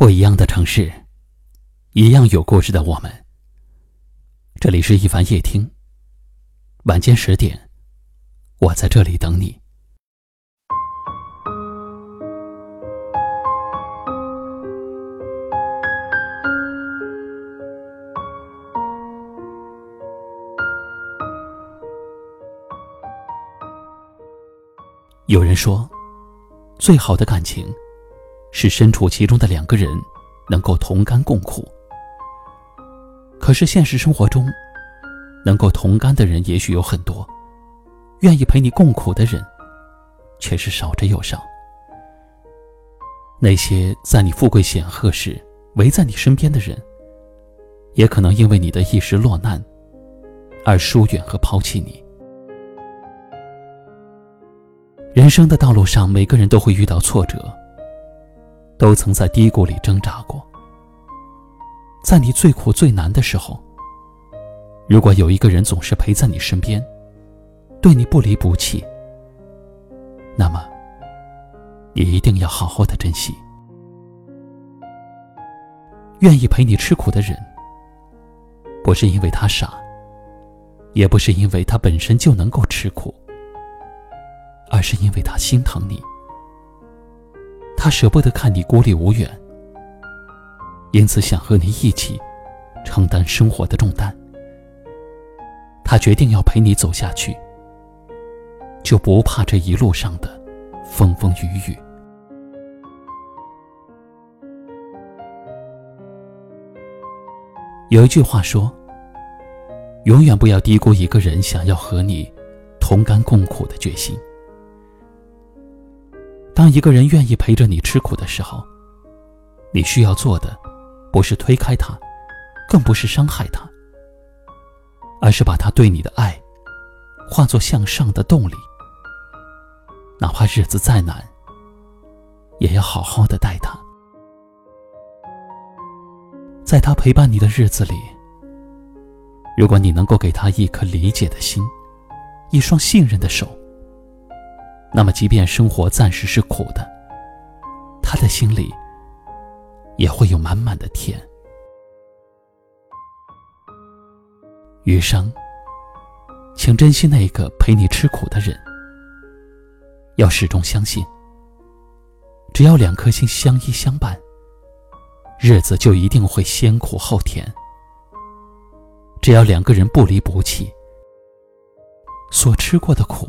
不一样的城市，一样有故事的我们。这里是一凡夜听，晚间十点，我在这里等你。有人说，最好的感情。是身处其中的两个人，能够同甘共苦。可是现实生活中，能够同甘的人也许有很多，愿意陪你共苦的人，却是少之又少。那些在你富贵显赫时围在你身边的人，也可能因为你的一时落难，而疏远和抛弃你。人生的道路上，每个人都会遇到挫折。都曾在低谷里挣扎过，在你最苦最难的时候，如果有一个人总是陪在你身边，对你不离不弃，那么你一定要好好的珍惜。愿意陪你吃苦的人，不是因为他傻，也不是因为他本身就能够吃苦，而是因为他心疼你。他舍不得看你孤立无援，因此想和你一起承担生活的重担。他决定要陪你走下去，就不怕这一路上的风风雨雨。有一句话说：“永远不要低估一个人想要和你同甘共苦的决心。”当一个人愿意陪着你吃苦的时候，你需要做的，不是推开他，更不是伤害他，而是把他对你的爱，化作向上的动力。哪怕日子再难，也要好好的待他。在他陪伴你的日子里，如果你能够给他一颗理解的心，一双信任的手。那么，即便生活暂时是苦的，他的心里也会有满满的甜。余生，请珍惜那个陪你吃苦的人。要始终相信，只要两颗心相依相伴，日子就一定会先苦后甜。只要两个人不离不弃，所吃过的苦。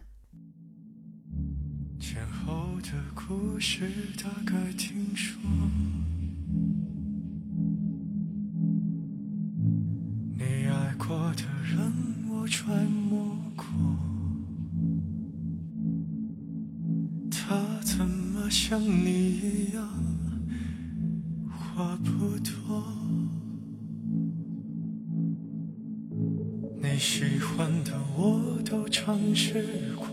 是大概听说，你爱过的人，我揣摩过，他怎么像你一样话不多？你喜欢的我都尝试过。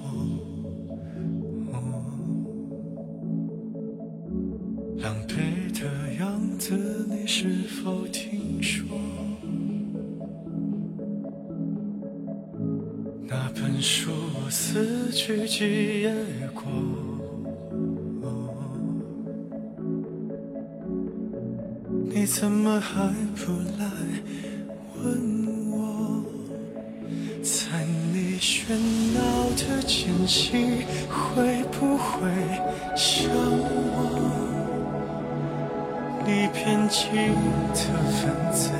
那本书我撕去几页过，你怎么还不来问我？在你喧闹的间隙，会不会想我？你偏激的分子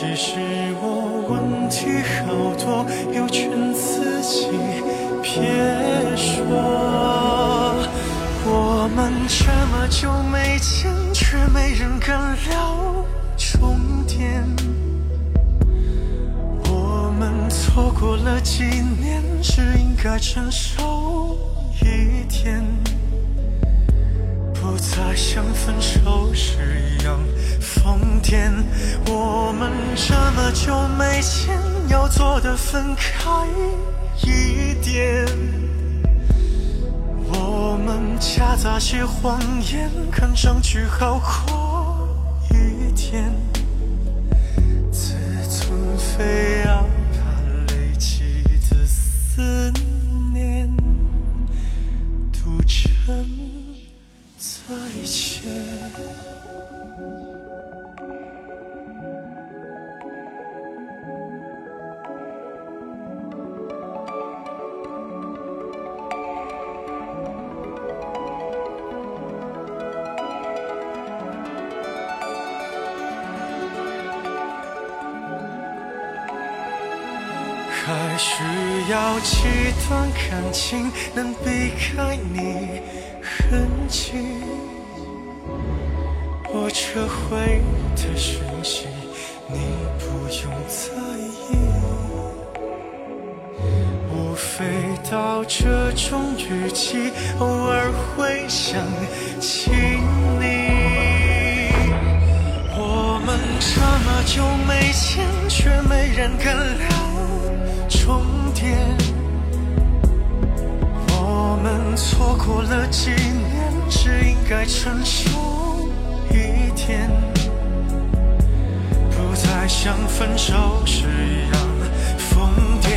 其实我问题好多，又劝自己别说。我们这么久没见，却没人敢聊终点。我们错过了几年，是应该成熟。一点，不，再像分手时一样这么久没见，要做的分开一点。我们夹杂些谎言，看上去好过还需要几段感情能避开你痕迹？我撤回的讯息，你不用在意。无非到这种语气，偶尔会想起你。我们这么久没见，却没人敢聊重叠。我们错过了几年，只应该成熟一点，不再像分手时一样疯癫。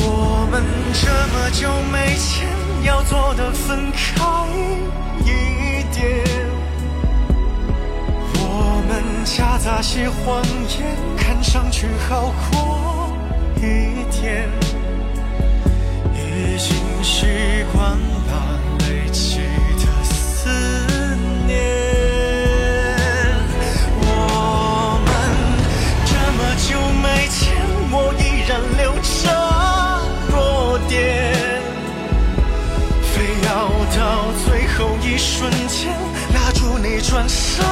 我们这么久没见，要做的分开一点。我们夹杂些谎言，看上去好过一点。已经习惯把累积的思念。我们这么久没见，我依然留着弱点。非要到最后一瞬间拉住你转身